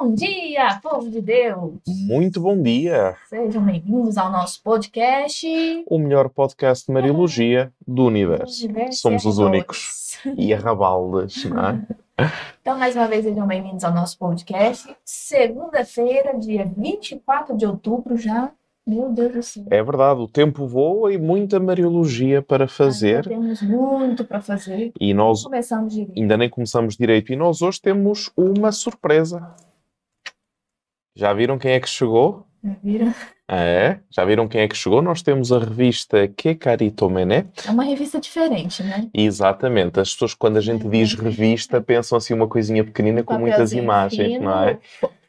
Bom dia, povo de Deus! Muito bom dia! Sejam bem-vindos ao nosso podcast. O melhor podcast de Mariologia do universo. Universo Somos os únicos. E arrabaldes, não é? Então, mais uma vez, sejam bem-vindos ao nosso podcast. Segunda-feira, dia 24 de outubro, já. Meu Deus do céu. É verdade, o tempo voa e muita Mariologia para fazer. temos muito para fazer. E nós direito. ainda nem começamos direito. E nós hoje temos uma surpresa. Já viram quem é que chegou? Já viram? É, já viram quem é que chegou? Nós temos a revista Que Carito Mené. É uma revista diferente, né? Exatamente, as pessoas quando a gente diz revista pensam assim uma coisinha pequenina com muitas imagens, fino, não é?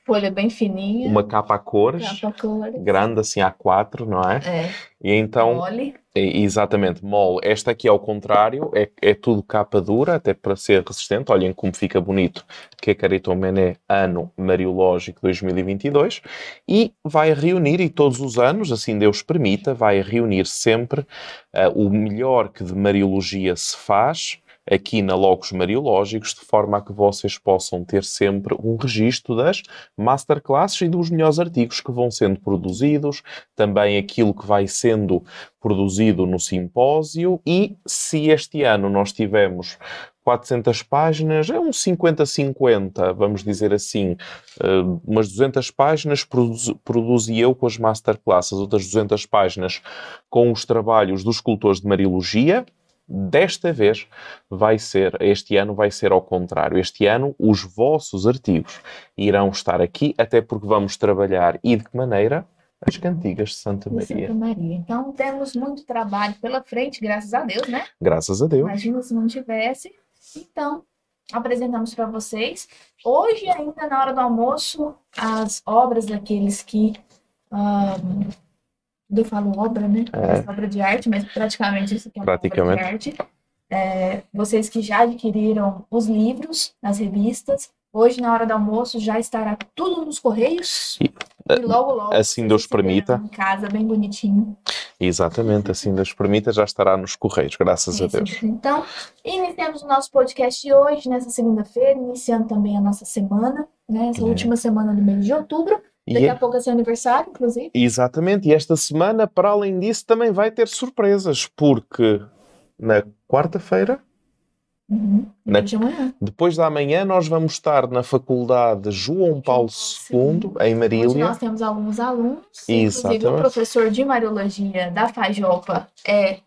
Folha bem fininha. Uma capa a cores, capa cor. grande assim A4, não é? É. E então, Mole. É, exatamente, mole. Esta aqui é ao contrário, é, é tudo capa dura, até para ser resistente. Olhem como fica bonito, que é Carito Mené, ano Mariológico 2022. E vai reunir, e todos os anos, assim Deus permita, vai reunir sempre ah, o melhor que de Mariologia se faz aqui na Logos Mariológicos, de forma a que vocês possam ter sempre um registro das masterclasses e dos melhores artigos que vão sendo produzidos, também aquilo que vai sendo produzido no simpósio. E se este ano nós tivemos 400 páginas, é uns 50-50, vamos dizer assim, uh, umas 200 páginas produzi, produzi eu com as masterclasses, outras 200 páginas com os trabalhos dos escultores de Mariologia, Desta vez vai ser, este ano vai ser ao contrário. Este ano os vossos artigos irão estar aqui, até porque vamos trabalhar e de que maneira? As cantigas de Santa de Maria. Santa Maria. Então temos muito trabalho pela frente, graças a Deus, né? Graças a Deus. Imagina se não tivesse. Então, apresentamos para vocês. Hoje, ainda na hora do almoço, as obras daqueles que. ah, eu falo obra, né? É. Obra de arte, mas praticamente isso aqui é uma Praticamente. obra de arte. É, vocês que já adquiriram os livros, as revistas, hoje na hora do almoço já estará tudo nos correios. E, E, logo, logo. assim vocês Deus permita. Em casa, bem bonitinho. Exatamente, assim Deus permita, já estará nos correios, graças a Isso. Deus. Então, iniciamos o nosso podcast de hoje, nessa segunda-feira, iniciando também a nossa semana, né? Essa É. última semana do mês de outubro. Daqui E a pouco é seu aniversário, inclusive. Exatamente, e esta semana, para além disso, também vai ter surpresas, porque na quarta-feira, Uhum. Na- Depois de depois da manhã, nós vamos estar na Faculdade João Paulo II, em Marília. nós temos alguns alunos. Inclusive, Exatamente. o professor de Mariologia da Fajopa é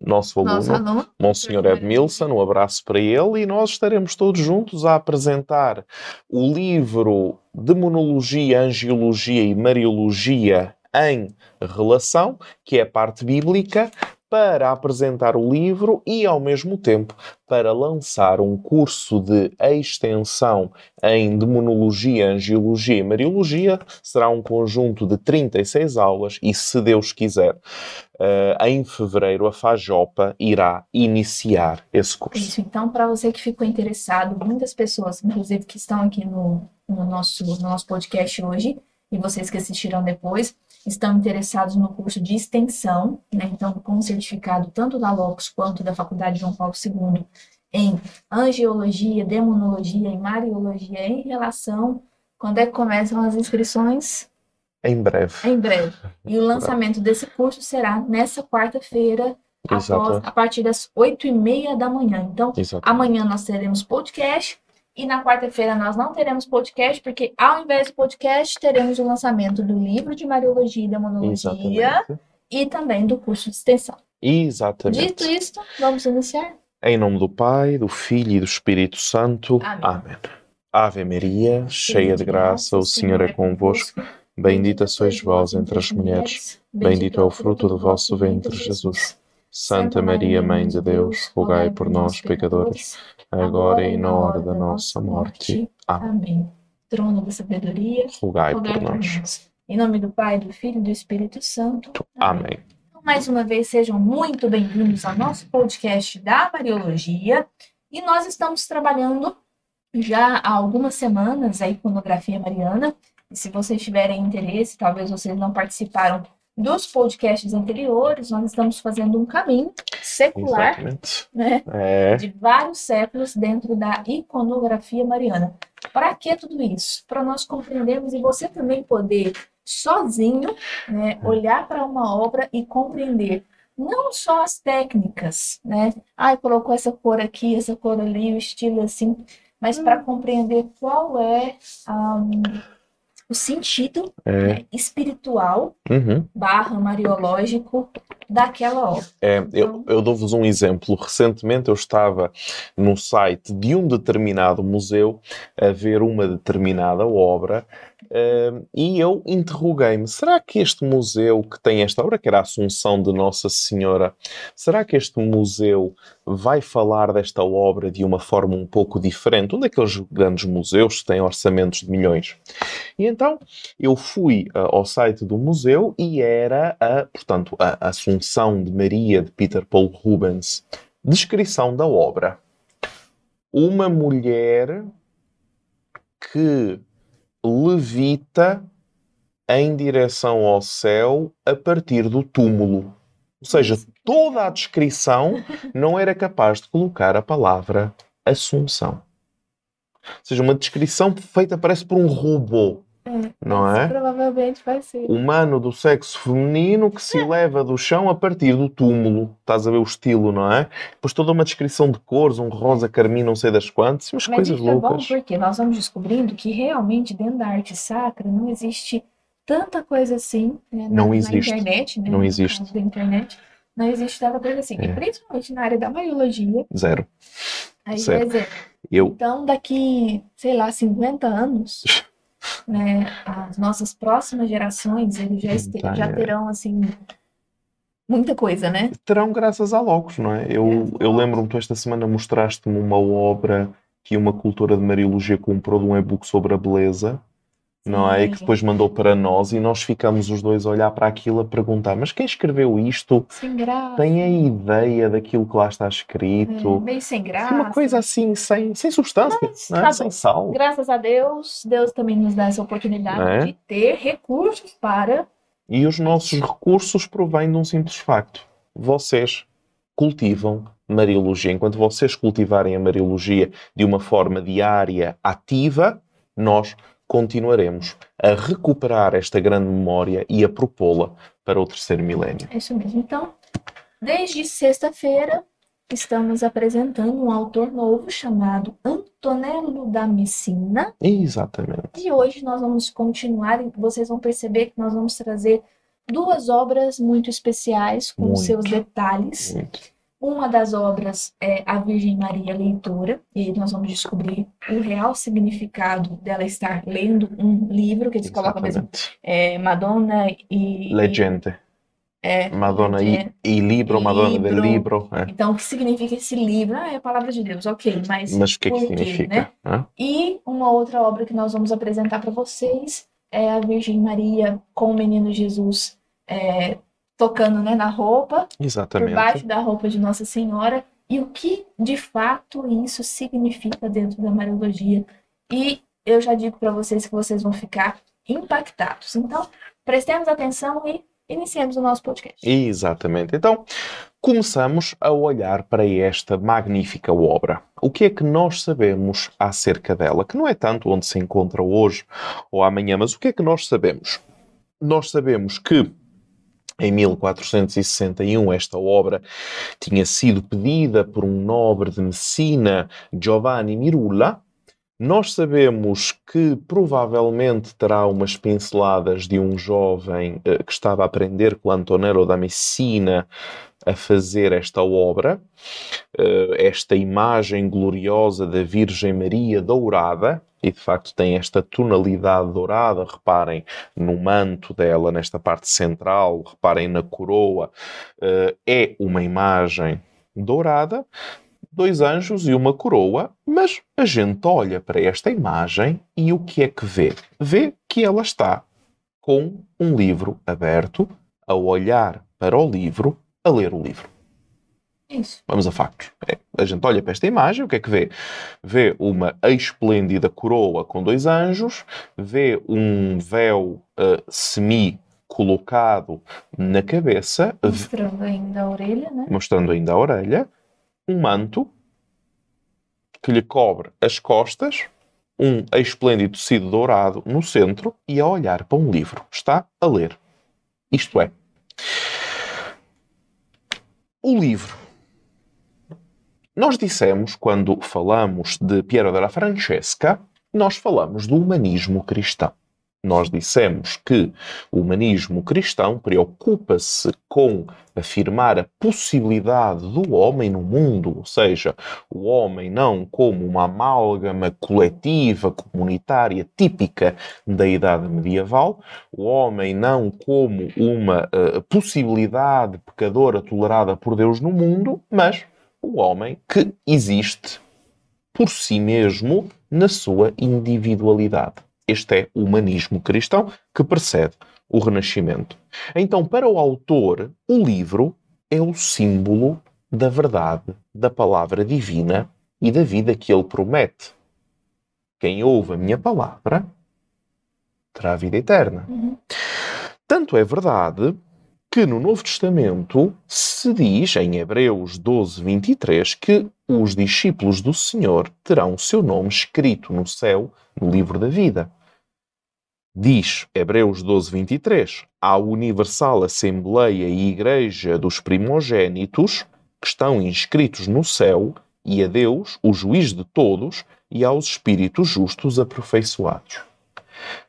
Nosso aluno, nosso aluno. Monsenhor Edmilson, um abraço para ele, e nós estaremos todos juntos a apresentar o livro Demonologia, Angiologia e Mariologia em Relação, que é a parte bíblica, para apresentar o livro e, ao mesmo tempo, para lançar um curso de extensão em Demonologia, Angiologia e Mariologia. Será um conjunto de 36 aulas e, se Deus quiser, eh, em fevereiro a Fajopa irá iniciar esse curso. Isso, então, para você que ficou interessado, muitas pessoas, inclusive que estão aqui no, no nosso, no nosso podcast hoje, e vocês que assistiram depois, estão interessados no curso de extensão, né? Então, com o certificado tanto da LOCS quanto da Faculdade João Paulo II em angiologia, demonologia e mariologia em relação. Quando é que começam as inscrições? Em breve. Em breve. E o lançamento desse curso será nessa quarta-feira, após, a partir das oito e meia da manhã. Então, Exato. Amanhã nós teremos podcast e na quarta-feira nós não teremos podcast, porque ao invés do podcast, teremos o lançamento do livro de Mariologia e Demonologia Exatamente. e também do curso de extensão. Exatamente. Dito isto, vamos iniciar? Em nome do Pai, do Filho e do Espírito Santo. Amém. Amém. Ave Maria, cheia de graça, o Senhor é convosco. Bendita sois vós entre as mulheres. Bendito é o fruto do vosso ventre, Jesus. Santa Maria, Mãe de Deus, rogai por nós, pecadores, agora e na hora da nossa morte. Amém. Amém. Trono da sabedoria, Rogai rogai por por nós. nós. Em nome do Pai, do Filho e do Espírito Santo. Amém. Então, mais uma vez, sejam muito bem-vindos ao nosso podcast da Mariologia. E nós estamos trabalhando já há algumas semanas a iconografia mariana. E se vocês tiverem interesse, talvez vocês não participaram dos podcasts anteriores, nós estamos fazendo um caminho secular, né? É. de vários séculos dentro da iconografia mariana. Para que tudo isso? Para nós compreendermos e você também poder sozinho, né, olhar para uma obra e compreender não só as técnicas, né? Ai, colocou essa cor aqui, essa cor ali, o estilo assim, mas para compreender qual é um, o sentido É. né, espiritual Uhum. barra mariológico daquela obra. É, eu, eu dou-vos um exemplo. Recentemente eu estava no site de um determinado museu a ver uma determinada obra e eu interroguei-me: será que este museu que tem esta obra, que era a Assunção de Nossa Senhora, será que este museu vai falar desta obra de uma forma um pouco diferente? Um daqueles grandes museus que têm orçamentos de milhões. E então eu fui ah, ao site do museu e era a, portanto, a Assunção de Maria de Peter Paul Rubens. Descrição da obra. Uma mulher que levita em direção ao céu a partir do túmulo. Ou seja, toda a descrição não era capaz de colocar a palavra Assunção. Ou seja, uma descrição feita parece por um robô, não Isso é? Provavelmente vai ser. humano do sexo feminino que se eleva do chão a partir do túmulo. Estás a ver o estilo, não é? Depois toda uma descrição de cores, um rosa carmim, não sei das quantas, umas Mas coisas isso é bom loucas. porque nós vamos descobrindo que realmente dentro da arte sacra não existe tanta coisa assim né, na, Não na existe. internet, né? Não existe. da internet. Não existe tanta coisa assim. É. E principalmente na área da mariologia, Zero. aí por exemplo, Eu, então daqui, sei lá, 50 anos, né, as nossas próximas gerações, eles já, este- Tá, já é. terão assim muita coisa, né? terão graças a Logos, não é? Eu, eu lembro-me, tu esta semana mostraste-me uma obra que uma cultora de Mariologia comprou de um e-book sobre a beleza, não é? E que depois mandou para nós e nós ficamos os dois a olhar para aquilo a perguntar: mas quem escreveu isto? Sem graça. Tem a ideia daquilo que lá está é, escrito? meio sem graça. Uma coisa assim, sem, sem substância, Mas, não é? tá sem bom. sal. Graças a Deus, Deus também nos dá essa oportunidade É. de ter recursos para. E os nossos recursos provêm de um simples facto: vocês cultivam Mariologia. Enquanto vocês cultivarem a Mariologia de uma forma diária, ativa, nós continuaremos a recuperar esta grande memória e a propô-la para o terceiro milénio. É isso mesmo. Então, desde sexta-feira, estamos apresentando um autor novo chamado Antonello da Messina. Exatamente. E hoje nós vamos continuar, e vocês vão perceber que nós vamos trazer duas obras muito especiais, com Muito. seus detalhes. Muito. Uma das obras é a Virgem Maria Leitora, e aí nós vamos descobrir o real significado dela estar lendo um livro, que eles colocam mesmo Exatamente. é, Madonna e. Legende. É, Madonna e, e libro, Madonna del Libro. libro. é. Então, o que significa esse livro? Ah, é a palavra de Deus, ok, mas. Mas o que que quê, significa? né? hã? E uma outra obra que nós vamos apresentar para vocês é a Virgem Maria com o menino Jesus é, tocando né, na roupa, por Exatamente. baixo da roupa de Nossa Senhora, e o que de fato isso significa dentro da Mariologia. E eu já digo para vocês que vocês vão ficar impactados. Então, prestemos atenção e iniciemos o nosso podcast. Exatamente. Então, começamos a olhar para esta magnífica obra. O que é que nós sabemos acerca dela? Que não é tanto onde se encontra hoje ou amanhã, mas o que é que nós sabemos? Nós sabemos que em 1461 esta obra tinha sido pedida por um nobre de Messina, Giovanni Mirulla. Nós sabemos que provavelmente terá umas pinceladas de um jovem eh, que estava a aprender com Antonello da Messina a fazer esta obra, eh, esta imagem gloriosa da Virgem Maria dourada, e de facto tem esta tonalidade dourada, reparem no manto dela, nesta parte central, reparem na coroa, eh, é uma imagem dourada, dois anjos e uma coroa, mas a gente olha para esta imagem e o que é que vê? Vê que ela está com um livro aberto, a olhar para o livro, a ler o livro. Isso. Vamos a factos. É, a gente olha para esta imagem, o que é que vê? Vê uma esplêndida coroa com dois anjos, vê um véu ah, semi colocado na cabeça, Mostrando ainda a orelha, né? mostrando ainda a orelha, um manto que lhe cobre as costas, um esplêndido tecido dourado no centro e a olhar para um livro. Está a ler. Isto é, o livro. Nós dissemos, quando falamos de Piero della Francesca, nós falamos do humanismo cristão. Nós dissemos que o humanismo cristão preocupa-se com afirmar a possibilidade do homem no mundo, ou seja, o homem não como uma amálgama coletiva, comunitária, típica da idade medieval, o homem não como uma uh, possibilidade pecadora tolerada por Deus no mundo, mas o homem que existe por si mesmo na sua individualidade. Este é o humanismo cristão que precede o Renascimento. Então, para o autor, o livro é o símbolo da verdade, da palavra divina e da vida que ele promete. Quem ouve a minha palavra terá a vida eterna. Uhum. Tanto é verdade que no Novo Testamento se diz, em Hebreus 12, 23, que os discípulos do Senhor terão o seu nome escrito no céu, no livro da vida. Diz Hebreus 12, 23, à Universal Assembleia e Igreja dos Primogênitos, que estão inscritos no céu, e a Deus, o juiz de todos, e aos espíritos justos aperfeiçoados.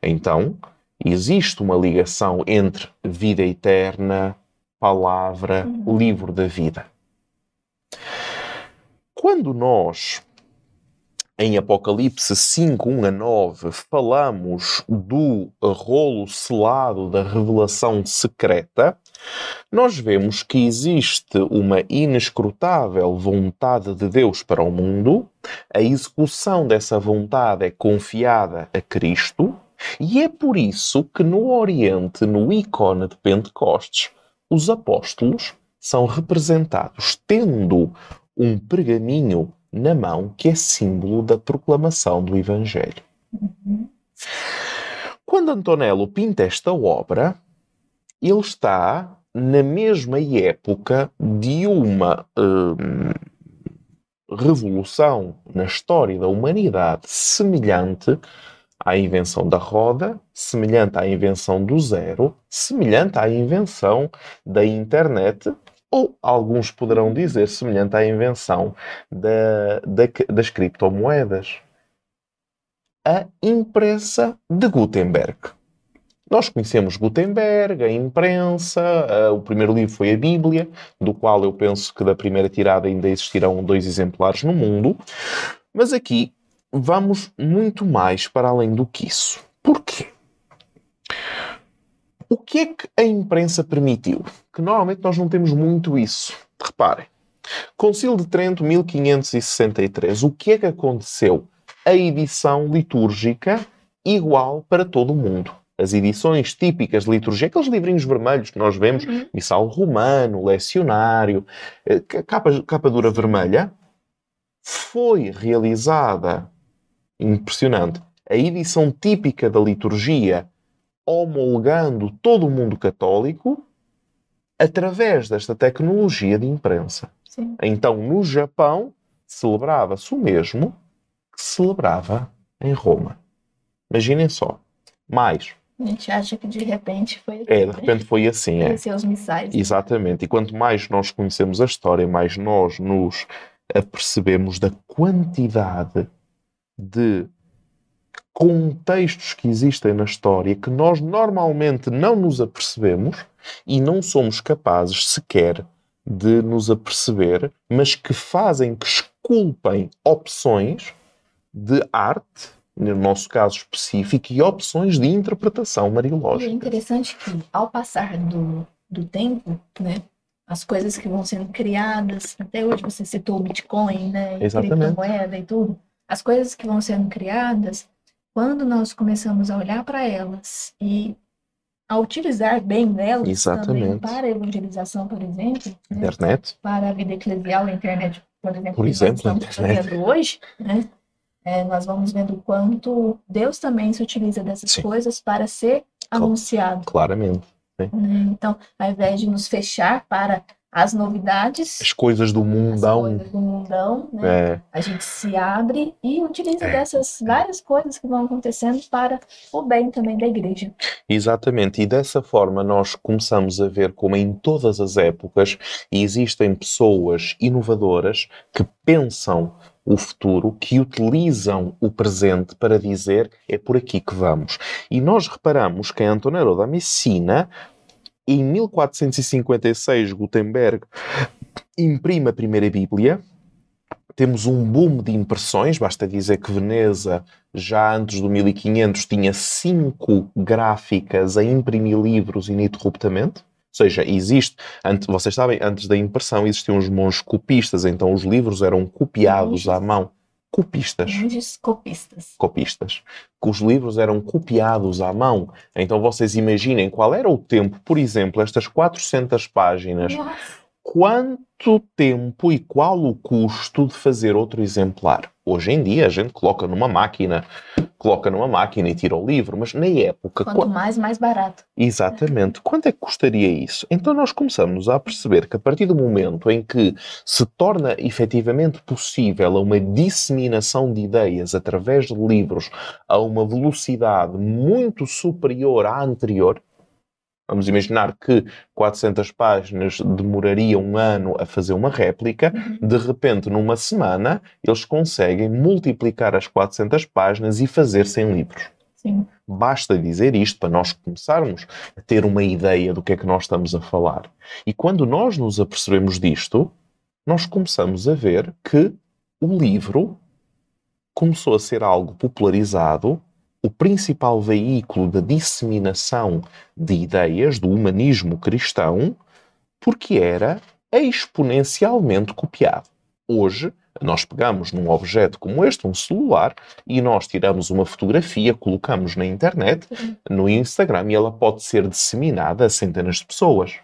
Então, existe uma ligação entre vida eterna, palavra, Uhum. livro da vida. Quando nós, em Apocalipse 5, 1 a 9, falamos do rolo selado da revelação secreta, nós vemos que existe uma inescrutável vontade de Deus para o mundo, a execução dessa vontade é confiada a Cristo, e é por isso que no Oriente, no ícone de Pentecostes, os apóstolos são representados tendo um pergaminho na mão que é símbolo da proclamação do Evangelho. Uhum. Quando Antonello pinta esta obra, ele está na mesma época de uma hum, revolução na história da humanidade semelhante à invenção da roda, semelhante à invenção do zero, semelhante à invenção da internet, ou alguns poderão dizer semelhante à invenção da, da- das criptomoedas. A imprensa de Gutenberg. Nós conhecemos Gutenberg, a imprensa, ah, o primeiro livro foi a Bíblia, do qual eu penso que da primeira tirada ainda existirão dois exemplares no mundo. Mas aqui vamos muito mais para além do que isso. Porquê? O que é que a imprensa permitiu? Que normalmente nós não temos muito isso. Reparem. Concílio de Trento, 1563. O que é que aconteceu? A edição litúrgica igual para todo o mundo. As edições típicas de liturgia, aqueles livrinhos vermelhos que nós vemos, Uhum. missal romano, lecionário, eh, ca- capa, capa dura vermelha, foi realizada, impressionante, a edição típica da liturgia, homologando todo o mundo católico através desta tecnologia de imprensa. Sim. Então, no Japão, celebrava-se o mesmo que se celebrava em Roma. Imaginem só. Mais. A gente acha que de repente foi É, de repente foi assim, é. Os missais. Exatamente. E quanto mais nós conhecemos a história, mais nós nos apercebemos da quantidade de contextos que existem na história que nós normalmente não nos apercebemos e não somos capazes sequer de nos aperceber, mas que fazem que esculpem opções de arte, no nosso caso específico, e opções de interpretação E é mariológica. interessante que, ao passar do, do tempo, né, as coisas que vão sendo criadas, até hoje você citou o Bitcoin, né, e Exatamente. criptomoeda e tudo, as coisas que vão sendo criadas, quando nós começamos a olhar para elas e a utilizar bem elas Exatamente. para a evangelização, por exemplo, né, Internet. para a vida eclesial, a internet, por exemplo, Por exemplo, nós estamos hoje, né? É, nós vamos vendo o quanto Deus também se utiliza dessas Sim. coisas para ser anunciado. Claramente. Né? Então, ao invés de nos fechar para as novidades, As coisas do as mundão. coisas do mundão, né? É, A gente se abre e utiliza É. dessas várias coisas que vão acontecendo para o bem também da igreja. exatamente. E dessa forma nós começamos a ver como em todas as épocas existem pessoas inovadoras que pensam o futuro, que utilizam o presente para dizer é por aqui que vamos. E nós reparamos que Antonello da Messina, em 1456, Gutenberg imprime a primeira Bíblia. Temos um boom de impressões, basta dizer que Veneza, já antes do 1500, tinha cinco gráficas a imprimir livros ininterruptamente. Ou seja, existe, ante- vocês sabem, antes da impressão existiam os monges copistas, então os livros eram copiados à mão. Copistas Monges copistas. copistas, que os livros eram copiados à mão. Então vocês imaginem qual era o tempo, por exemplo, estas 400 páginas, Nossa, quanto tempo e qual o custo de fazer outro exemplar? Hoje em dia a gente coloca numa máquina, coloca numa máquina e tira o livro, mas na época, quanto mais, mais barato. Exatamente. Quanto é que custaria isso? Então nós começamos a perceber que a partir do momento em que se torna efetivamente possível uma disseminação de ideias através de livros a uma velocidade muito superior à anterior, vamos imaginar que 400 páginas demoraria um ano a fazer uma réplica, de repente numa semana eles conseguem multiplicar as 400 páginas e fazer 100 livros. Sim. Basta dizer isto para nós começarmos a ter uma ideia do que é que nós estamos a falar. E quando nós nos apercebemos disto, nós começamos a ver que o livro começou a ser algo popularizado, o principal veículo da disseminação de ideias do humanismo cristão, porque era exponencialmente copiado. Hoje, nós pegamos num objeto como este, um celular, e nós tiramos uma fotografia, colocamos na internet, no Instagram, e ela pode ser disseminada a centenas de pessoas.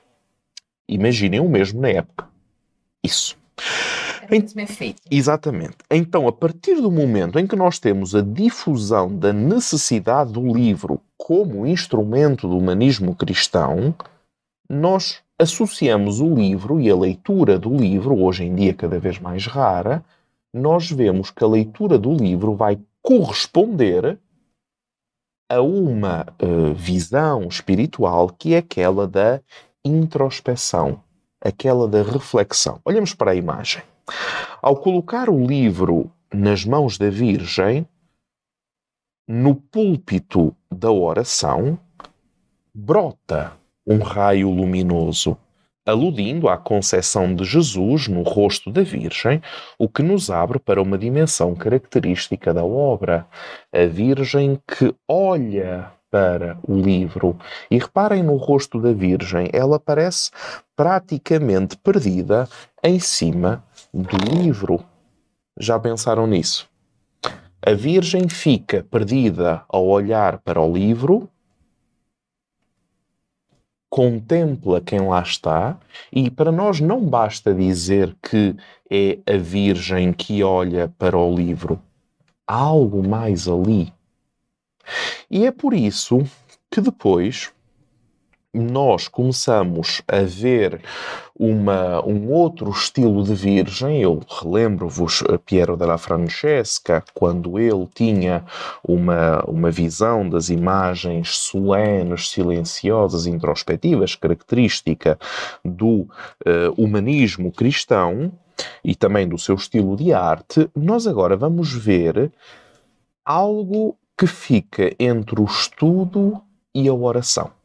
Imaginem o mesmo na época. Isso. Exatamente. Então, a partir do momento em que nós temos a difusão da necessidade do livro como instrumento do humanismo cristão, nós associamos o livro e a leitura do livro, hoje em dia cada vez mais rara, nós vemos que a leitura do livro vai corresponder a uma eh, visão espiritual que é aquela da introspeção, aquela da reflexão. Olhamos para a imagem. Ao colocar o livro nas mãos da Virgem, no púlpito da oração, brota um raio luminoso, aludindo à concepção de Jesus no rosto da Virgem, o que nos abre para uma dimensão característica da obra. A Virgem que olha para o livro. E reparem no rosto da Virgem, ela parece praticamente perdida em cima do livro. Já pensaram nisso? A Virgem fica perdida ao olhar para o livro, contempla quem lá está, e para nós não basta dizer que é a Virgem que olha para o livro. Há algo mais ali. E é por isso que depois nós começamos a ver uma, um outro estilo de virgem. Eu relembro-vos eh, Piero della Francesca, quando ele tinha uma, uma visão das imagens solenes, silenciosas, introspectivas, característica do eh, humanismo cristão e também do seu estilo de arte. Nós agora vamos ver algo que fica entre o estudo e a oração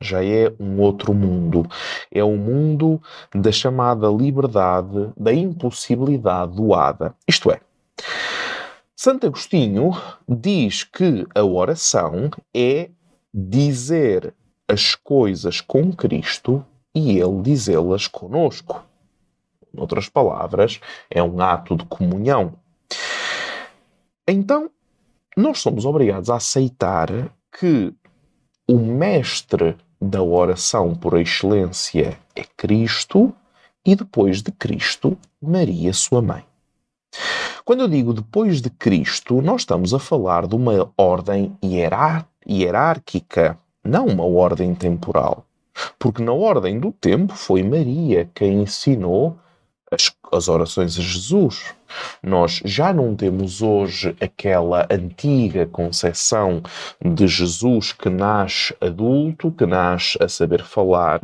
já é um outro mundo. É o um mundo da chamada liberdade, da impossibilidade doada. Isto é, Santo Agostinho diz que a oração é dizer as coisas com Cristo e ele dizê-las conosco. Em outras palavras, é um ato de comunhão. Então, nós somos obrigados a aceitar que o mestre da oração por excelência é Cristo e depois de Cristo, Maria, sua mãe. Quando eu digo depois de Cristo, nós estamos a falar de uma ordem hierá hierárquica, não uma ordem temporal. porque na ordem do tempo foi Maria quem ensinou as, as orações a Jesus. Nós já não temos hoje aquela antiga concepção de Jesus que nasce adulto, que nasce a saber falar,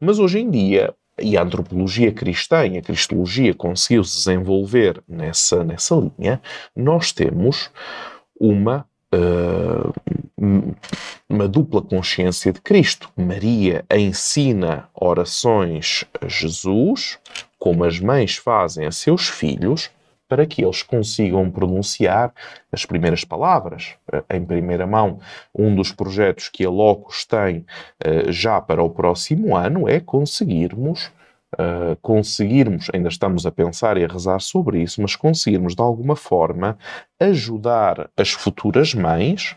mas hoje em dia e a antropologia cristã e a cristologia conseguiu se desenvolver nessa, nessa linha, nós temos uma, uh, uma dupla consciência de Cristo. Maria ensina orações a Jesus, como as mães fazem a seus filhos, para que eles consigam pronunciar as primeiras palavras. Em primeira mão, um dos projetos que a Locus tem uh, já para o próximo ano é conseguirmos. Uh, conseguirmos, ainda estamos a pensar e a rezar sobre isso, mas conseguirmos de alguma forma ajudar as futuras mães,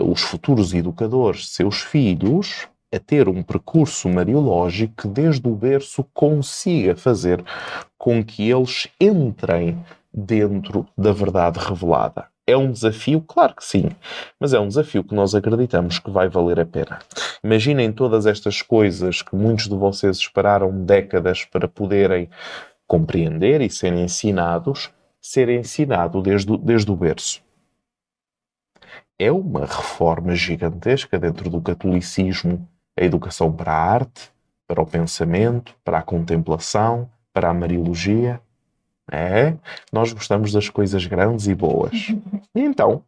os futuros educadores, seus filhos, a ter um percurso mariológico que desde o berço consiga fazer com que eles entrem dentro da verdade revelada. É um desafio? Claro que sim, mas é um desafio que nós acreditamos que vai valer a pena. Imaginem todas estas coisas que muitos de vocês esperaram décadas para poderem compreender e serem ensinados, serem ensinados desde, desde o berço é uma reforma gigantesca dentro do catolicismo a educação para a arte, para o pensamento, para a contemplação, para a mariologia. É, nós gostamos das coisas grandes e boas. Então,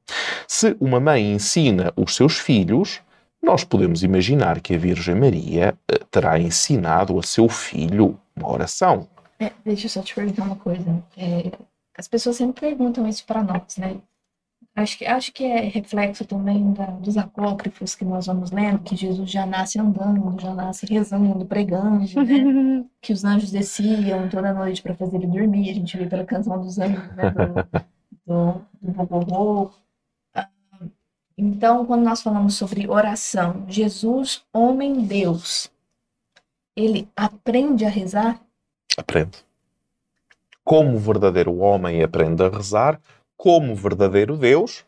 se uma mãe ensina os seus filhos, nós podemos imaginar que a Virgem Maria eh, terá ensinado a seu filho uma oração. É, deixa eu só te perguntar uma coisa. É, as pessoas sempre perguntam isso para nós, né? Acho que, acho que é reflexo também da, dos apócrifos que nós vamos lendo, que Jesus já nasce andando, já nasce rezando, pregando, né? que os anjos desciam toda noite para fazer ele dormir. A gente vê pela canção dos anjos, né? Do, do, do ah, Então, quando nós falamos sobre oração, Jesus, homem Deus, ele aprende a rezar? Aprende. Como o verdadeiro homem aprende a rezar, como verdadeiro Deus,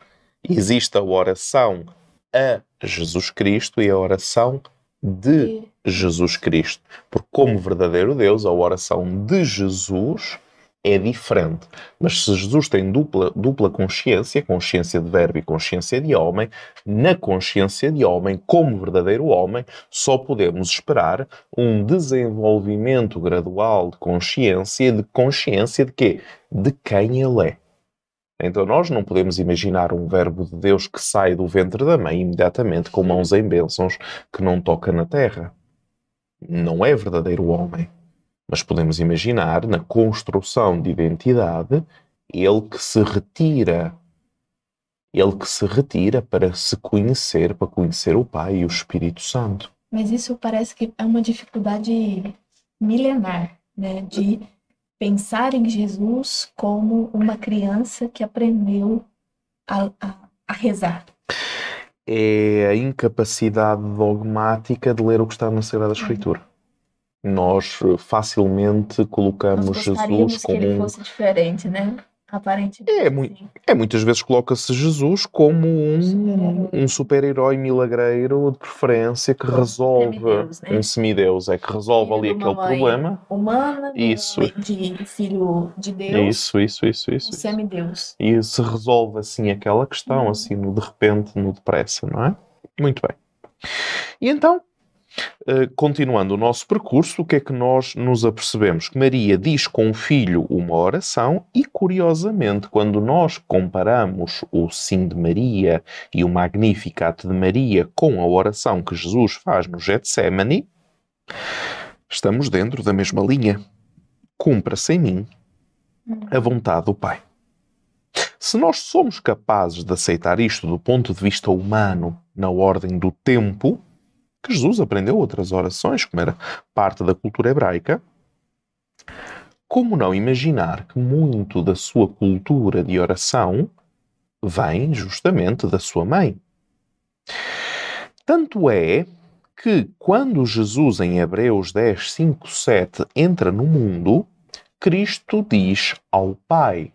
existe a oração a Jesus Cristo e a oração de Jesus Cristo. Porque, como verdadeiro Deus, a oração de Jesus é diferente. Mas se Jesus tem dupla, dupla consciência, consciência de verbo e consciência de homem, na consciência de homem, como verdadeiro homem, só podemos esperar um desenvolvimento gradual de consciência, de consciência de quê? De quem ele é. Então nós não podemos imaginar um verbo de Deus que sai do ventre da mãe imediatamente com mãos em bênçãos que não toca na terra. Não é verdadeiro homem. Mas podemos imaginar na construção de identidade ele que se retira ele que se retira para se conhecer, para conhecer o Pai e o Espírito Santo. Mas isso parece que é uma dificuldade milenar, né? De pensar em Jesus como uma criança que aprendeu a, a, a rezar. É a incapacidade dogmática de ler o que está na Sagrada Escritura. Nós facilmente colocamos Nós Jesus como que ele fosse diferente, né? Aparentemente. É, mu é muitas vezes coloca-se Jesus como um, um super-herói milagreiro de preferência que resolve semideus, né? um semideus, é que resolve filho ali aquele problema. Humana, isso. de filho de Deus. Isso, isso, isso, isso. Um semideus. E se resolve assim aquela questão, uhum. assim, no de repente, no depressa, não é? Muito bem. E então, continuando o nosso percurso, o que é que nós nos apercebemos? Que Maria diz com o filho uma oração e, curiosamente, quando nós comparamos o Sim de Maria e o Magnificat de Maria com a oração que Jesus faz no Getsemane, estamos dentro da mesma linha. Cumpra-se em mim a vontade do Pai. Se nós somos capazes de aceitar isto do ponto de vista humano, na ordem do tempo, que Jesus aprendeu outras orações, como era parte da cultura hebraica, como não imaginar que muito da sua cultura de oração vem justamente da sua mãe? Tanto é que quando Jesus, em Hebreus 10, 5, 7, entra no mundo, Cristo diz ao Pai: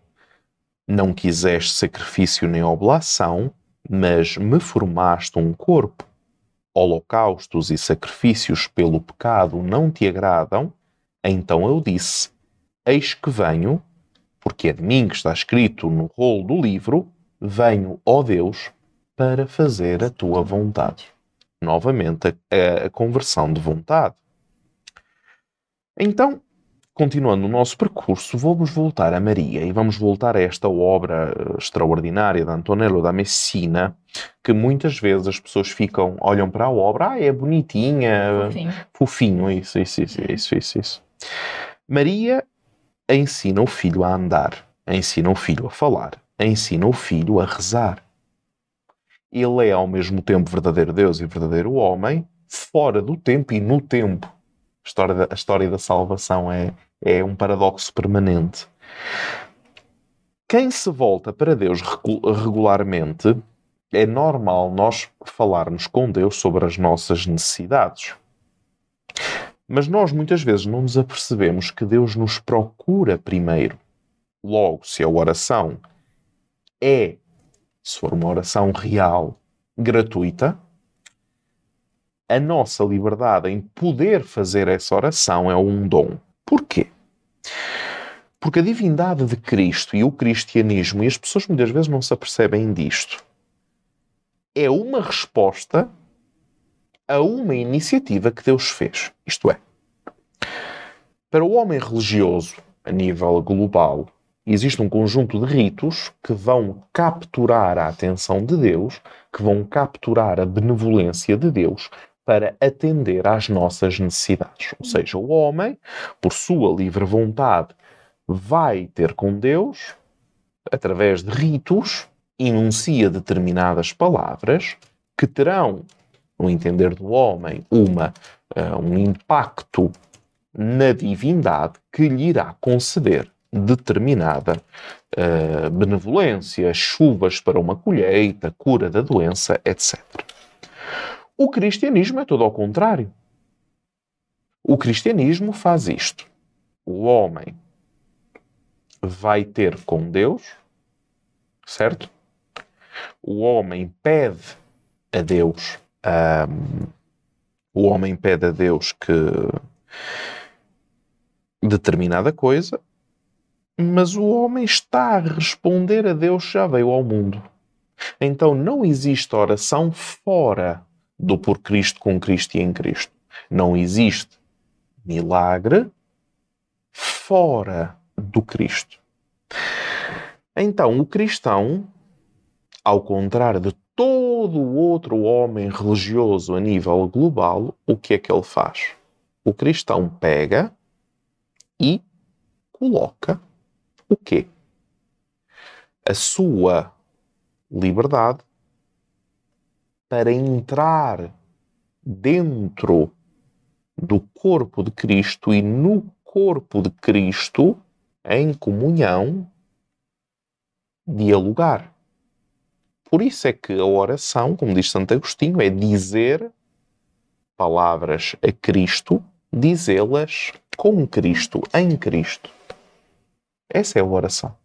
Não quiseste sacrifício nem oblação, mas me formaste um corpo holocaustos e sacrifícios pelo pecado não te agradam, então eu disse: Eis que venho, porque é de mim que está escrito no rolo do livro: Venho, ó Deus, para fazer a tua vontade. Novamente, a, a conversão de vontade. Então, continuando o nosso percurso, vamos voltar a Maria e vamos voltar a esta obra eh, extraordinária de Antonello da Messina, que muitas vezes as pessoas ficam, olham para a obra, ah, é bonitinha, Fofinho. fofinho, isso, isso, isso, isso, isso, isso. Maria ensina o filho a andar, ensina o filho a falar, ensina o filho a rezar. Ele é ao mesmo tempo verdadeiro Deus e verdadeiro homem, fora do tempo e no tempo. A história da, a história da salvação é, é um paradoxo permanente. Quem se volta para Deus regu- regularmente, é normal nós falarmos com Deus sobre as nossas necessidades. Mas nós muitas vezes não nos apercebemos que Deus nos procura primeiro. Logo, se a oração é, se for uma oração real, gratuita, a nossa liberdade em poder fazer essa oração é um dom. Porquê? Porque a divindade de Cristo e o cristianismo, e as pessoas muitas vezes não se apercebem disto, é uma resposta a uma iniciativa que Deus fez. Isto é, para o homem religioso, a nível global, existe um conjunto de ritos que vão capturar a atenção de Deus, que vão capturar a benevolência de Deus para atender às nossas necessidades. Ou seja, o homem, por sua livre vontade, vai ter com Deus, através de ritos, enuncia determinadas palavras que terão, no entender do homem, uma, uh, um impacto na divindade que lhe irá conceder determinada uh, benevolência, chuvas para uma colheita, cura da doença, etc. O cristianismo é todo ao contrário. O cristianismo faz isto. O homem vai ter com Deus, certo? O homem pede a Deus, um, o homem pede a Deus que determinada coisa, mas o homem está a responder a Deus já veio ao mundo. Então não existe oração fora do por Cristo, com Cristo e em Cristo. Não existe milagre fora do Cristo. Então o cristão, ao contrário de todo outro homem religioso a nível global, o que é que ele faz? O cristão pega e coloca o quê? A sua liberdade para entrar dentro do corpo de Cristo e no corpo de Cristo, em comunhão, dialogar. Por isso é que a oração, como diz Santo Agostinho, é dizer palavras a Cristo, dizê-las com Cristo, em Cristo. Essa é a oração.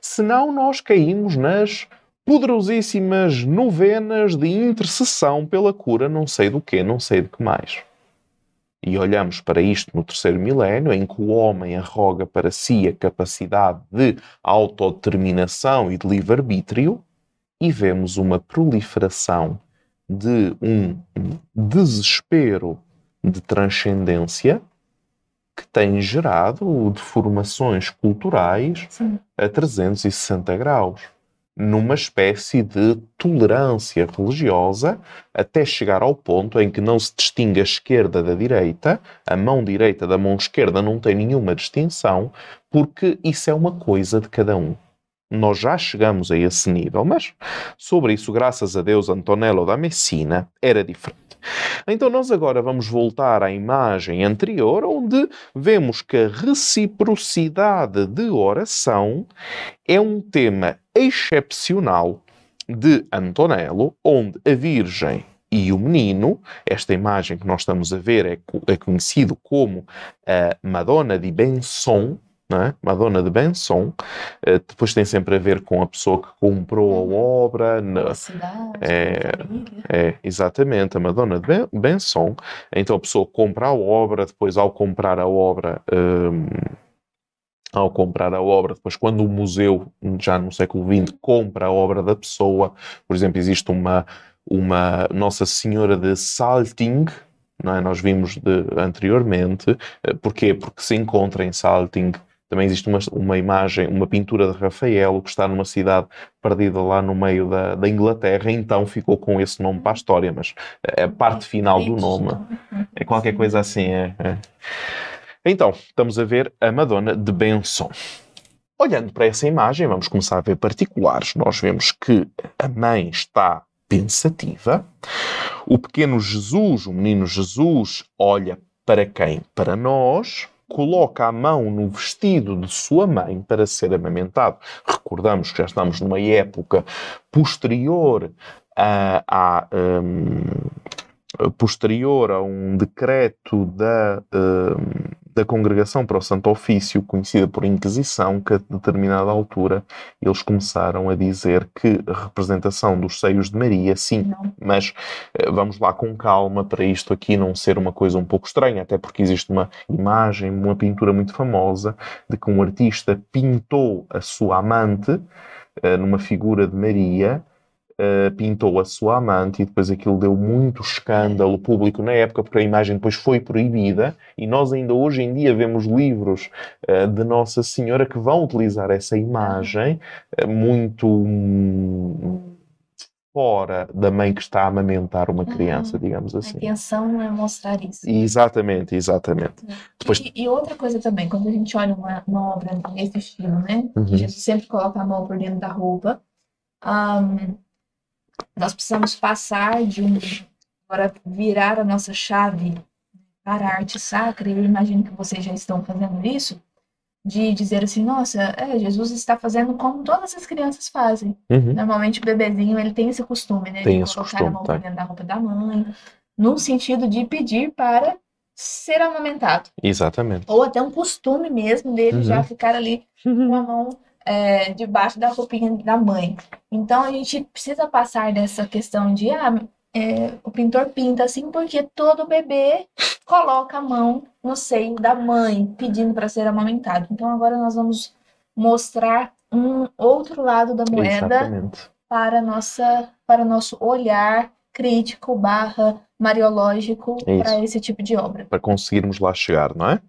Senão nós caímos nas poderosíssimas novenas de intercessão pela cura não sei do que, não sei de que mais. E olhamos para isto no terceiro milénio, em que o homem arroga para si a capacidade de autodeterminação e de livre-arbítrio, e vemos uma proliferação de um desespero de transcendência que tem gerado deformações culturais Sim. a 360 graus, numa espécie de tolerância religiosa, até chegar ao ponto em que não se distingue a esquerda da direita, a mão direita da mão esquerda não tem nenhuma distinção, porque isso é uma coisa de cada um. Nós já chegamos a esse nível, mas sobre isso, graças a Deus, Antonello da Messina era diferente. Então, nós agora vamos voltar à imagem anterior, onde vemos que a reciprocidade de oração é um tema excepcional de Antonello, onde a Virgem e o menino, esta imagem que nós estamos a ver é, é conhecido como a Madonna di Benson, é? Madonna de Benson, uh, depois tem sempre a ver com a pessoa que comprou a uhum. obra. Na, cidade, é, é, exatamente, a Madonna de ben, Benson. Então a pessoa compra a obra, depois ao comprar a obra. Um, ao comprar a obra, depois quando o museu, já no século XX, compra a obra da pessoa, por exemplo, existe uma, uma Nossa Senhora de Salting, não é? nós vimos de, anteriormente, eh, porquê? Porque se encontra em Salting também existe uma, uma imagem, uma pintura de Rafael que está numa cidade perdida lá no meio da, da Inglaterra, então ficou com esse nome para a história, mas é a parte final do nome. É qualquer coisa assim, é. é. Então, estamos a ver a Madonna de Benson. Olhando para essa imagem, vamos começar a ver particulares. Nós vemos que a mãe está pensativa. O pequeno Jesus, o menino Jesus, olha para quem? Para nós coloca a mão no vestido de sua mãe para ser amamentado. Recordamos que já estamos numa época posterior a, a um, posterior a um decreto da um, da Congregação para o Santo Ofício, conhecida por Inquisição, que a determinada altura eles começaram a dizer que a representação dos seios de Maria, sim, não. mas eh, vamos lá com calma para isto aqui não ser uma coisa um pouco estranha, até porque existe uma imagem, uma pintura muito famosa de que um artista pintou a sua amante eh, numa figura de Maria uh, pintou a sua amante e depois aquilo deu muito escândalo público na época porque a imagem depois foi proibida e nós ainda hoje em dia vemos livros uh, de Nossa Senhora que vão utilizar essa imagem uh, muito fora da mãe que está a amamentar uma criança, uhum. digamos assim. A intenção é mostrar isso. Exatamente, exatamente. Uhum. Depois... E, e, outra coisa também, quando a gente olha uma, uma obra nesse estilo, né? Uhum. Jesus sempre coloca a mão por dentro da roupa. Um, nós precisamos passar de um. Agora, virar a nossa chave para a arte sacra, e eu imagino que vocês já estão fazendo isso, de dizer assim: nossa, é, Jesus está fazendo como todas as crianças fazem. Uhum. Normalmente o bebezinho ele tem esse costume, né? Tem de colocar costume, a mão tá. dentro da roupa da mãe, no sentido de pedir para ser amamentado. Exatamente. Ou até um costume mesmo dele uhum. já ficar ali com a mão é, debaixo da roupinha da mãe. Então a gente precisa passar dessa questão de ah, é, o pintor pinta assim porque todo bebê coloca a mão no seio da mãe pedindo para ser amamentado. Então agora nós vamos mostrar um outro lado da moeda Exatamente. para nossa para nosso olhar crítico barra mariológico é para esse tipo de obra. Para conseguirmos lá chegar, não é?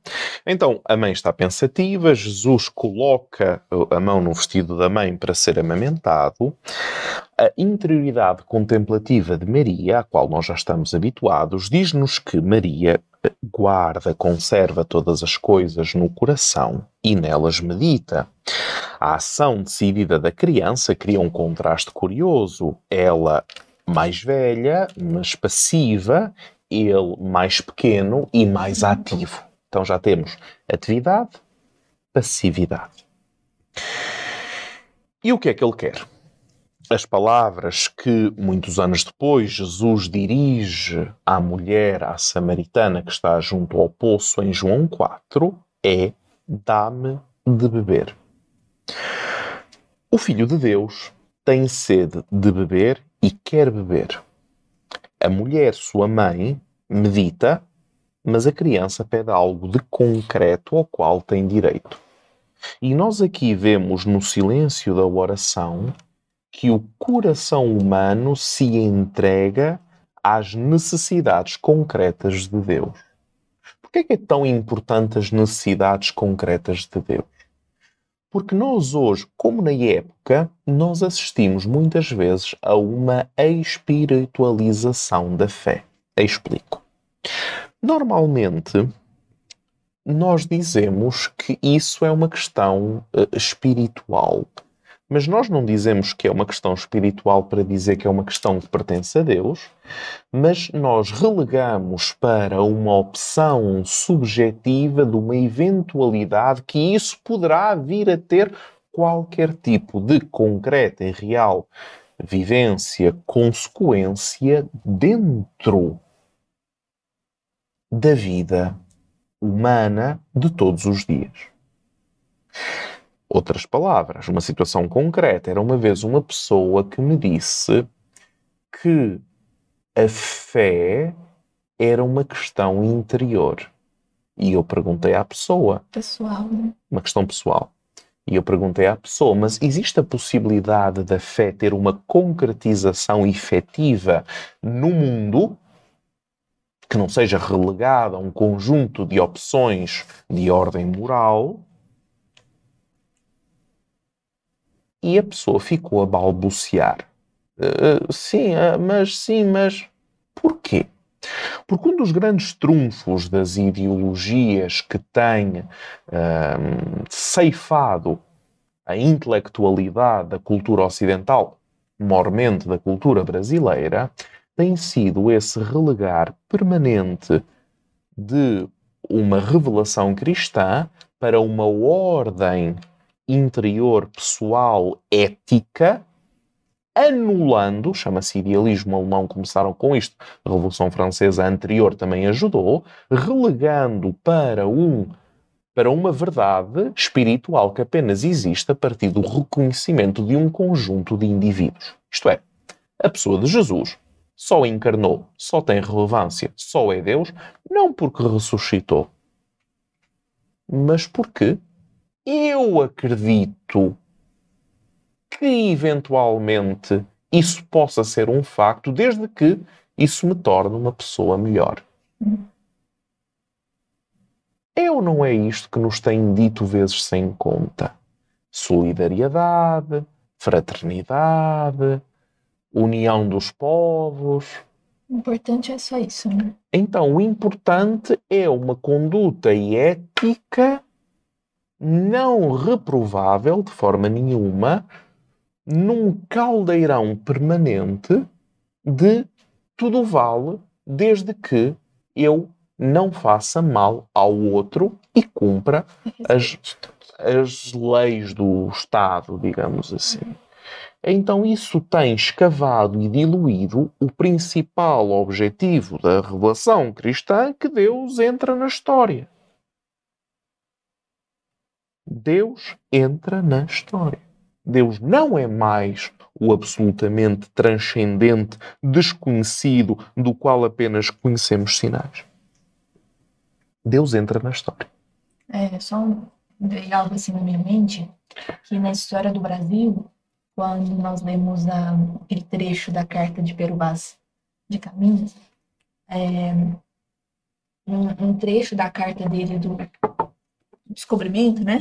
Então, a mãe está pensativa, Jesus coloca a mão no vestido da mãe para ser amamentado. A interioridade contemplativa de Maria, à qual nós já estamos habituados, diz-nos que Maria guarda, conserva todas as coisas no coração e nelas medita. A ação decidida da criança cria um contraste curioso. Ela mais velha, mas passiva, ele mais pequeno e mais ativo. Então já temos atividade, passividade. E o que é que ele quer? As palavras que muitos anos depois Jesus dirige à mulher, à samaritana que está junto ao poço em João 4 é: dá-me de beber. O Filho de Deus tem sede de beber e quer beber. A mulher, sua mãe, medita, mas a criança pede algo de concreto ao qual tem direito. E nós aqui vemos no silêncio da oração que o coração humano se entrega às necessidades concretas de Deus. Por que é, que é tão importante as necessidades concretas de Deus? Porque nós hoje, como na época, nós assistimos muitas vezes a uma espiritualização da fé. Explico. Normalmente, nós dizemos que isso é uma questão uh, espiritual. Mas nós não dizemos que é uma questão espiritual para dizer que é uma questão que pertence a Deus, mas nós relegamos para uma opção subjetiva de uma eventualidade que isso poderá vir a ter qualquer tipo de concreta e real vivência, consequência dentro da vida humana de todos os dias. Outras palavras, uma situação concreta. Era uma vez uma pessoa que me disse que a fé era uma questão interior. E eu perguntei à pessoa. Pessoal, né? Uma questão pessoal. E eu perguntei à pessoa, mas existe a possibilidade da fé ter uma concretização efetiva no mundo que não seja relegada a um conjunto de opções de ordem moral? E a pessoa ficou a balbuciar. Uh, sim, uh, mas sim, mas porquê? Porque um dos grandes trunfos das ideologias que um, ceifado a intelectualidade da cultura ocidental, mormente da cultura brasileira, tem sido esse relegar permanente de uma revelação cristã para uma ordem interior, pessoal, ética, anulando, chama-se idealismo alemão, começaram com isto, a Revolução Francesa anterior também ajudou, relegando para um para uma verdade espiritual que apenas existe a partir do reconhecimento de um conjunto de indivíduos. Isto é, a pessoa de Jesus só encarnou, só tem relevância, só é Deus, não porque ressuscitou, mas porque eu acredito que eventualmente isso possa ser um facto, desde que isso me torne uma pessoa melhor. É ou não é isto que nos tem dito vezes sem conta? Solidariedade, fraternidade, união dos povos. O importante é só isso, né? Então, o importante é uma conduta ética não reprovável de forma nenhuma num caldeirão permanente de tudo vale desde que eu não faça mal ao outro e cumpra as, as leis do Estado, digamos assim. Então, isso tem escavado e diluído o principal objetivo da revelação cristã que Deus entra na história. Deus entra na história. Deus não é mais o absolutamente transcendente, desconhecido, do qual apenas conhecemos sinais. Deus entra na história. É, só veio algo assim na minha mente, que na história do Brasil, quando nós lemos a, aquele trecho da carta de Perubás de Caminhos, é, um, um, trecho da carta dele do descobrimento, né?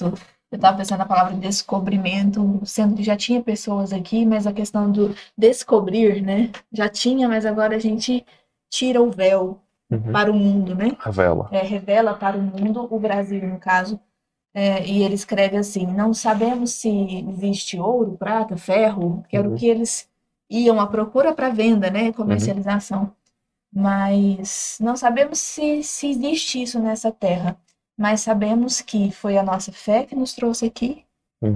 Eu estava pensando na palavra descobrimento, sendo que já tinha pessoas aqui, mas a questão do descobrir, né? Já tinha, mas agora a gente tira o véu uhum. para o mundo, né? Revela. É, revela para o mundo, o Brasil, no caso. É, e ele escreve assim: Não sabemos se existe ouro, prata, ferro, que era uhum. o que eles iam à procura para venda, né? Comercialização. Uhum. Mas não sabemos se, se existe isso nessa terra. Mas sabemos que foi a nossa fé que nos trouxe aqui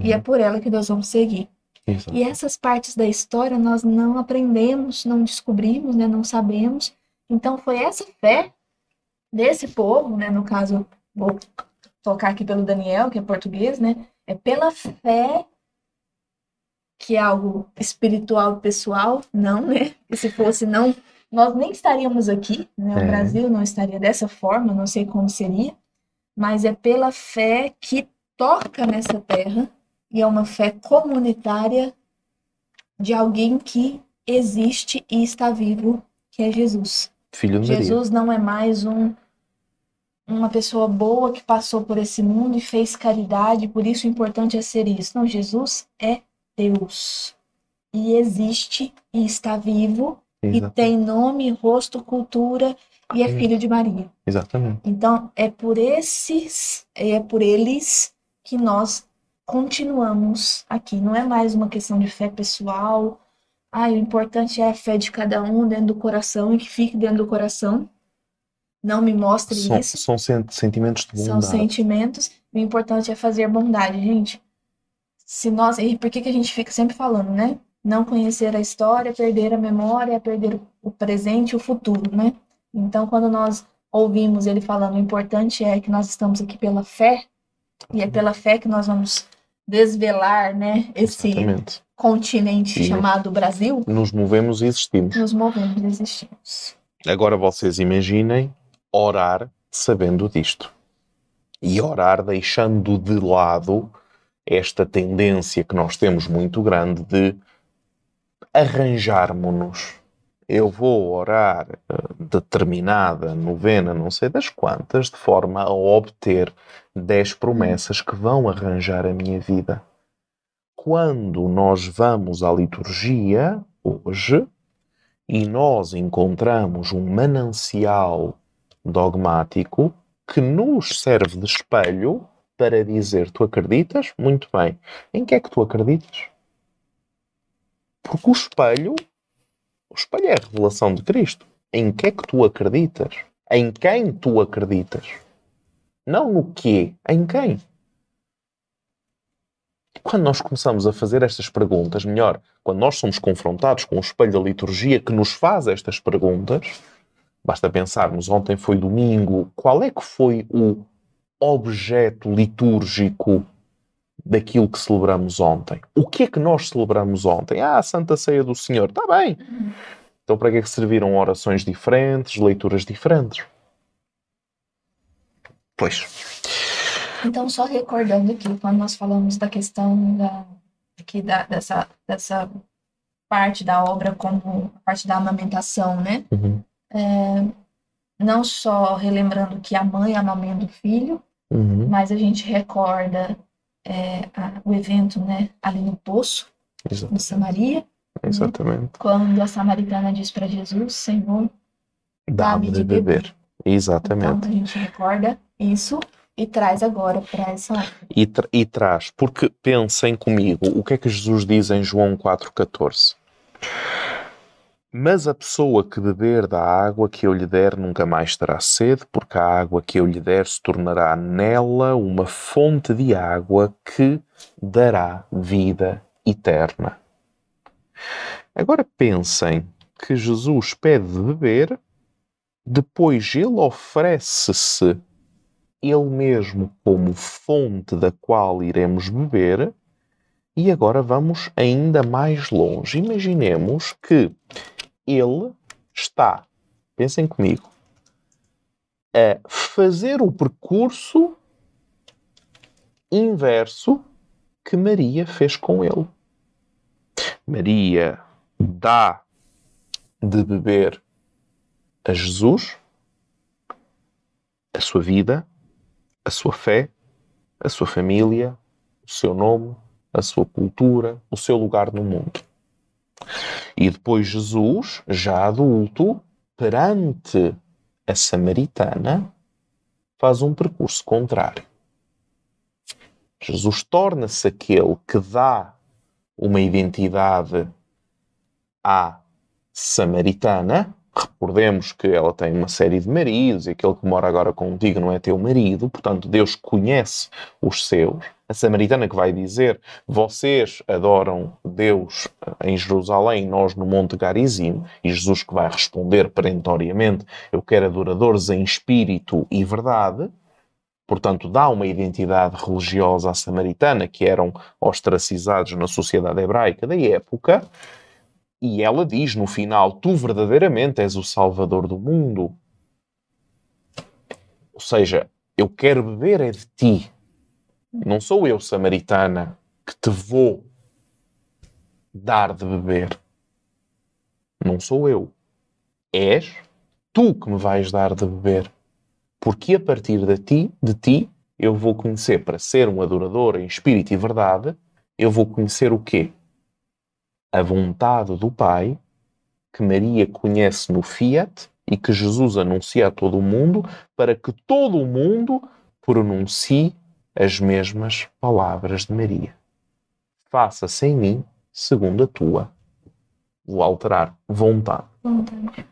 e é uhum. por ela que nós vamos seguir. Exato. E essas partes da história nós não aprendemos, não descobrimos, né? não sabemos. Então foi essa fé desse povo, né? No caso, vou tocar aqui pelo Daniel, que é português, né? É pela fé que é algo espiritual pessoal, não, né? E se fosse não, nós nem estaríamos aqui, né? O é. Brasil não estaria dessa forma, não sei como seria, mas é pela fé que toca nessa terra e é uma fé comunitária de alguém que existe e está vivo, que é Jesus. Filho de Jesus não é mais um uma pessoa boa que passou por esse mundo e fez caridade, por isso o importante é ser isso. Não, Jesus é Deus. E existe e está vivo e tem nome, rosto, cultura e é filho de Maria. Exatamente. Então, é por esses, é por eles que nós continuamos aqui. Não é mais uma questão de fé pessoal, ah, o importante é a fé de cada um dentro do coração e que fique dentro do coração. Não me mostre são, isso. São sentimentos de bondade. São sentimentos. O importante é fazer bondade, gente. Se nós, e por que, que a gente fica sempre falando, né? Não conhecer a história, perder a memória, perder o presente e o futuro, né? Então, quando nós ouvimos ele falando, o importante é que nós estamos aqui pela fé, E é pela fé que nós vamos desvelar, né, esse Exatamente. continente E- chamado Brasil. Nos movemos e existimos. Nos movemos e existimos. Agora vocês imaginem orar sabendo disto. E orar deixando de lado esta tendência que nós temos muito grande de arranjarmos-nos. Eu vou orar eh, determinada novena, não sei das quantas, de forma a obter 10 promessas que vão arranjar a minha vida. Quando nós vamos à liturgia, hoje, e nós encontramos um manancial dogmático que nos serve de espelho para dizer: Tu acreditas? Muito bem. Em que é que tu acreditas? Porque o espelho, espelho é a revelação de Cristo. Em que é que tu acreditas? Em quem tu acreditas? Não no quê, em quem? Quando nós começamos a fazer estas perguntas, melhor, quando nós somos confrontados com o espelho da liturgia que nos faz estas perguntas, basta pensarmos, ontem foi domingo, qual é que foi o objeto litúrgico daquilo que celebramos ontem? O que é que nós celebramos ontem? Ah, a Santa Ceia do Senhor. Está bem. Então para que é que serviram orações diferentes, leituras diferentes? Pois. Então, só recordando aqui, quando nós falamos da questão da, aqui da, dessa, dessa parte da obra como a parte da amamentação, né? Uhum. Não só relembrando que a mãe amamenta o filho, Uhum. mas a gente recorda é, a- o evento, né, ali no poço Exa- de Samaria, Exatamente. quando a samaritana diz para Jesus, Senhor, Dá-me de beber. Exatamente. então a gente recorda isso e traz agora para essa e, tra- e traz, porque pensem comigo, o que é que Jesus diz em João 4,14? Mas a pessoa que beber da água que eu lhe der nunca mais terá sede, porque a água que eu lhe der se tornará nela uma fonte de água que dará vida eterna. Agora pensem que Jesus pede de beber, depois ele oferece-se ele mesmo como fonte da qual iremos beber, e agora vamos ainda mais longe. Imaginemos que ele está, pensem comigo, a fazer o percurso inverso que Maria fez com ele. Maria dá de beber a Jesus a sua vida, a sua fé, a sua família, o seu nome, a sua cultura, o seu lugar no mundo. E depois Jesus, já adulto, perante a samaritana, faz um percurso contrário. Jesus torna-se aquele que dá uma identidade à samaritana. Recordemos que ela tem uma série de maridos e aquele que mora agora contigo não é teu marido, portanto, Deus conhece os seus. A samaritana que vai dizer: Vocês adoram Deus em Jerusalém, nós no Monte Garizim, e Jesus que vai responder perentoriamente: Eu quero adoradores em espírito e verdade. Portanto, dá uma identidade religiosa à samaritana, que eram ostracizados na sociedade hebraica da época, e ela diz no final: Tu verdadeiramente és o Salvador do mundo. Ou seja, eu quero beber é de ti. Não sou eu, samaritana, que te vou dar de beber. Não sou eu. És tu que me vais dar de beber. Porque a partir de ti, de ti, eu vou conhecer, para ser um adorador em espírito e verdade, eu vou conhecer o quê? A vontade do Pai, que Maria conhece no Fiat e que Jesus anuncia a todo o mundo, para que todo o mundo pronuncie as mesmas palavras de Maria. Faça-se em mim segundo a tua, vou alterar, vontade. vontade.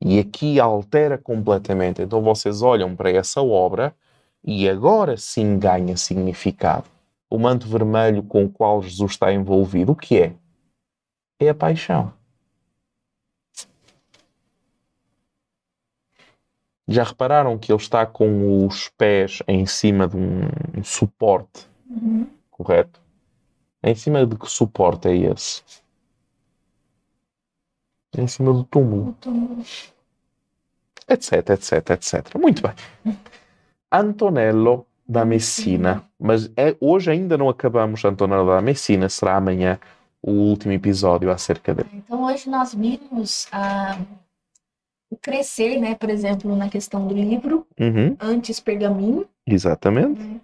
E aqui altera completamente. Então vocês olham para essa obra e agora sim ganha significado. O manto vermelho com o qual Jesus está envolvido, o que é? É a paixão. Já repararam que ele está com os pés em cima de um suporte, Uhum. correto? Em cima de que suporte é esse? Em cima do túmulo. Túmulo. etc, etc, etc. Muito bem. Antonello da Messina. Mas é, hoje ainda não acabamos Antonello da Messina, será amanhã o último episódio acerca dele. Então, hoje nós vimos ah, o crescer, né? Por exemplo, na questão do livro, Uhum, antes pergaminho, exatamente.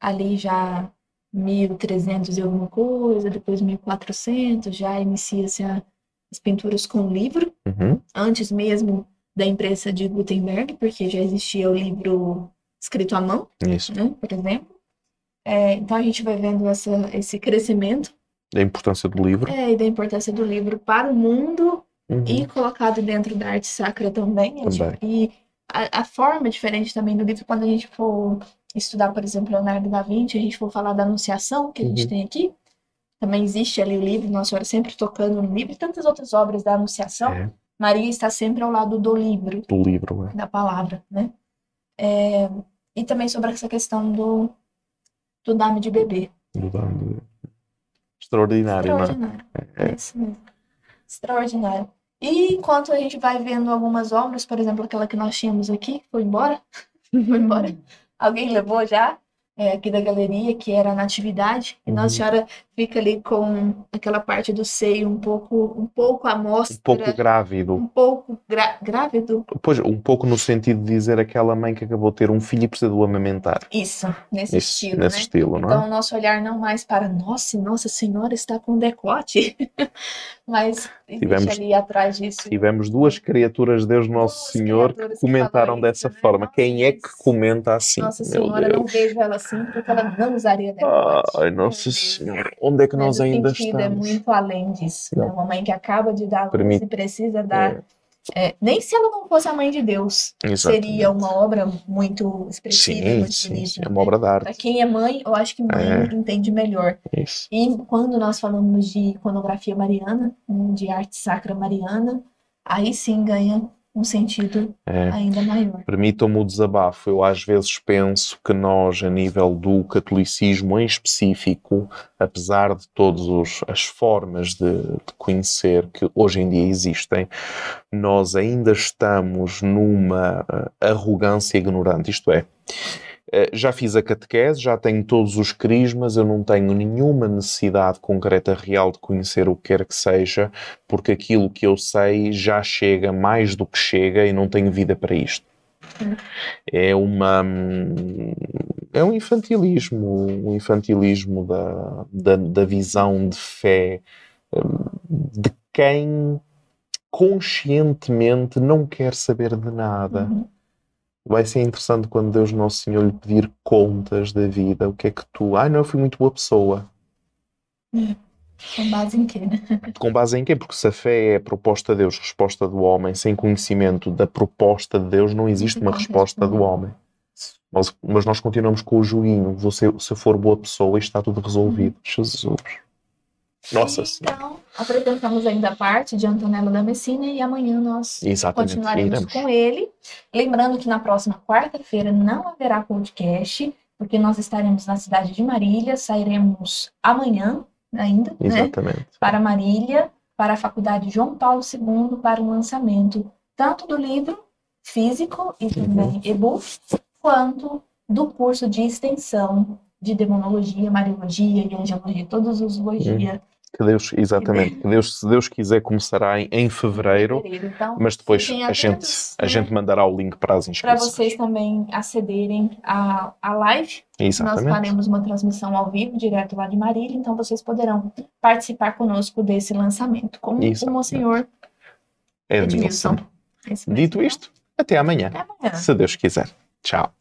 ali já 1300 e alguma coisa, depois 1400, já inicia-se as pinturas com livro, Uhum, antes mesmo da imprensa de Gutenberg, porque já existia o livro escrito à mão, isso. né? Por exemplo. É, então, a gente vai vendo essa, esse crescimento A importância do livro. é, e da importância do livro para o mundo Uhum, e colocado dentro da arte sacra também. Gente- Também. E a, a forma diferente também do livro, quando a gente for estudar, por exemplo, Leonardo da Vinci, a gente for falar da Anunciação, que a gente Uhum. tem aqui, também existe ali o livro, Nossa Senhora sempre tocando no livro, e tantas outras obras da Anunciação. É, Maria está sempre ao lado do livro, do livro. É. da palavra, né? É, e também sobre essa questão do, do dame de bebê. Do dano de- Extraordinário, não é? Extraordinário. É isso mesmo. Extraordinário. E enquanto a gente vai vendo algumas obras, por exemplo, aquela que nós tínhamos aqui, foi embora? Foi embora. Alguém levou já? É, aqui da galeria, que era a Natividade. E Nossa Uhum. Senhora fica ali com aquela parte do seio um pouco, um pouco à Um mostra, pouco grávido. um pouco grávido. Pois, um pouco no sentido de dizer aquela mãe que acabou de ter um filho e precisa de o amamentar. Isso, nesse Esse- estilo, nesse né? estilo, não é? Então, o nosso olhar não mais para, nossa, Nossa Senhora está com decote, mas Tivemos- ali atrás disso. Tivemos duas criaturas de Deus Nosso Senhor que comentaram dessa isso, né? forma. Quem é que comenta assim? Nossa Meu Senhora, Deus. não vejo ela assim porque ela não usaria decote. Ai, Nossa. Senhora, onde é que Mas nós ainda é estamos? muito além disso. Não. Uma mãe que acaba de dar luz Permite- e precisa dar. É, é, nem se ela não fosse a mãe de Deus, seria exatamente. uma obra muito expressiva, Sim, muito sim, bonita. é uma obra Para arte. quem é mãe, eu acho que mãe É. entende melhor. Isso. E quando nós falamos de iconografia mariana, né, de arte sacra mariana, aí sim ganha um sentido É. ainda maior. Permitam-me o desabafo. Eu às vezes penso que nós, a nível do catolicismo em específico, apesar de todas as formas de, de conhecer que hoje em dia existem, nós ainda estamos numa eh, arrogância ignorante. Isto é, já fiz a catequese, já tenho todos os crismas, eu não tenho nenhuma necessidade concreta real de conhecer o que quer que seja, porque aquilo que eu sei já chega mais do que chega e não tenho vida para isto. É uma é um infantilismo, um infantilismo da, da, da visão de fé hum, de quem conscientemente não quer saber de nada. Uhum. Vai ser interessante quando Deus Nosso Senhor lhe pedir contas da vida. O que é que tu. Ai, não, eu fui muito boa pessoa. Com base em quê, né? Com base em quê? Porque se a fé é a proposta de Deus, resposta do homem, sem conhecimento da proposta de Deus, não existe uma resposta do homem. Mas, mas nós continuamos com o joguinho. Você, se eu for boa pessoa, isto está tudo resolvido. Jesus. Nossa Senhora. Então, apresentamos ainda a parte de Antonello da Messina e amanhã nós Exatamente. continuaremos Iremos. com ele. Lembrando que na próxima quarta-feira não haverá podcast, porque nós estaremos na cidade de Marília, sairemos amanhã ainda, né? Exatamente. Para Marília, para a Faculdade João Paulo II, para o lançamento tanto do livro físico e também e-book, quanto do curso de extensão de demonologia, mariologia e angelologia, todos os logia. Que Deus, exatamente. Que Deus, se Deus quiser, começará em, em fevereiro. Então, Mas depois a gente, a né? gente mandará o link para as para inscrições. vocês também acederem à, à live. Nós Exatamente. faremos uma transmissão ao vivo, direto lá de Marília, então vocês poderão participar conosco desse lançamento com o. Monsenhor Edmilson. Edmilson. Esse mesmo. Dito isto, até amanhã. Até amanhã. Se Deus quiser. Tchau.